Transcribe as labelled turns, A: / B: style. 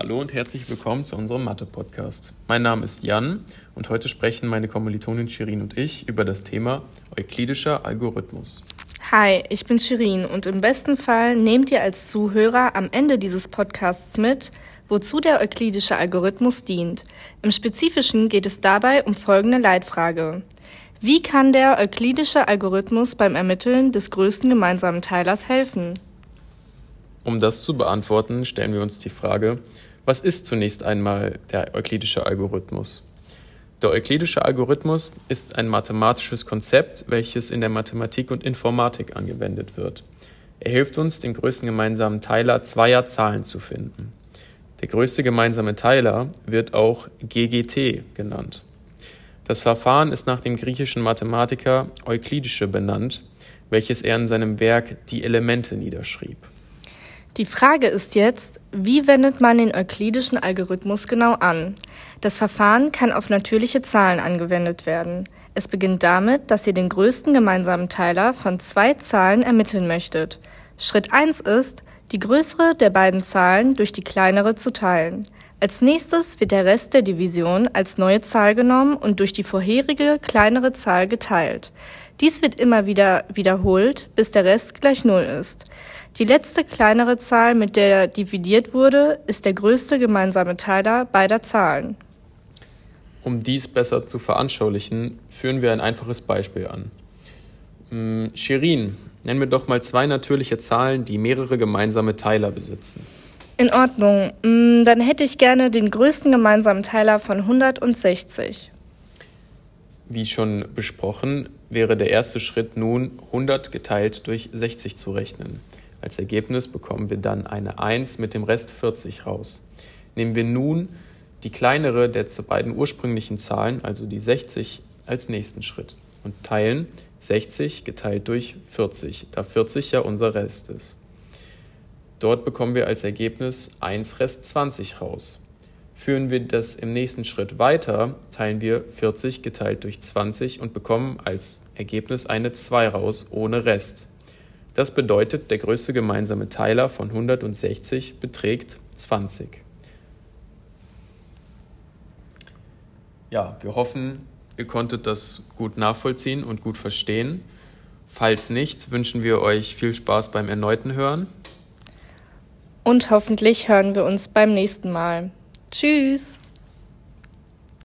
A: Hallo und herzlich willkommen zu unserem Mathe-Podcast. Mein Name ist Jan und heute sprechen meine Kommilitonin Shirin und ich über das Thema euklidischer Algorithmus.
B: Hi, ich bin Shirin und im besten Fall nehmt ihr als Zuhörer am Ende dieses Podcasts mit, wozu der euklidische Algorithmus dient. Im Spezifischen geht es dabei um folgende Leitfrage. Wie kann der euklidische Algorithmus beim Ermitteln des größten gemeinsamen Teilers helfen?
A: Um das zu beantworten, stellen wir uns die Frage, was ist zunächst einmal der euklidische Algorithmus? Der euklidische Algorithmus ist ein mathematisches Konzept, welches in der Mathematik und Informatik angewendet wird. Er hilft uns, den größten gemeinsamen Teiler zweier Zahlen zu finden. Der größte gemeinsame Teiler wird auch GGT genannt. Das Verfahren ist nach dem griechischen Mathematiker Euklidische benannt, welches er in seinem Werk Die Elemente niederschrieb.
B: Die Frage ist jetzt, wie wendet man den euklidischen Algorithmus genau an? Das Verfahren kann auf natürliche Zahlen angewendet werden. Es beginnt damit, dass ihr den größten gemeinsamen Teiler von zwei Zahlen ermitteln möchtet. Schritt 1 ist, die größere der beiden Zahlen durch die kleinere zu teilen. Als nächstes wird der Rest der Division als neue Zahl genommen und durch die vorherige kleinere Zahl geteilt. Dies wird immer wieder wiederholt, bis der Rest gleich Null ist. Die letzte kleinere Zahl, mit der dividiert wurde, ist der größte gemeinsame Teiler beider Zahlen.
A: Um dies besser zu veranschaulichen, führen wir ein einfaches Beispiel an. Hm, Shirin, nennen wir doch mal zwei natürliche Zahlen, die mehrere gemeinsame Teiler besitzen.
B: In Ordnung. Hm, dann hätte ich gerne den größten gemeinsamen Teiler von 160.
A: Wie schon besprochen, wäre der erste Schritt nun 100 geteilt durch 60 zu rechnen. Als Ergebnis bekommen wir dann eine 1 mit dem Rest 40 raus. Nehmen wir nun die kleinere der beiden ursprünglichen Zahlen, also die 60, als nächsten Schritt und teilen 60 geteilt durch 40, da 40 ja unser Rest ist. Dort bekommen wir als Ergebnis 1 Rest 20 raus. Führen wir das im nächsten Schritt weiter, teilen wir 40 geteilt durch 20 und bekommen als Ergebnis eine 2 raus ohne Rest. Das bedeutet, der größte gemeinsame Teiler von 160 beträgt 20. Ja, wir hoffen, ihr konntet das gut nachvollziehen und gut verstehen. Falls nicht, wünschen wir euch viel Spaß beim erneuten Hören.
B: Und hoffentlich hören wir uns beim nächsten Mal. Tschüss!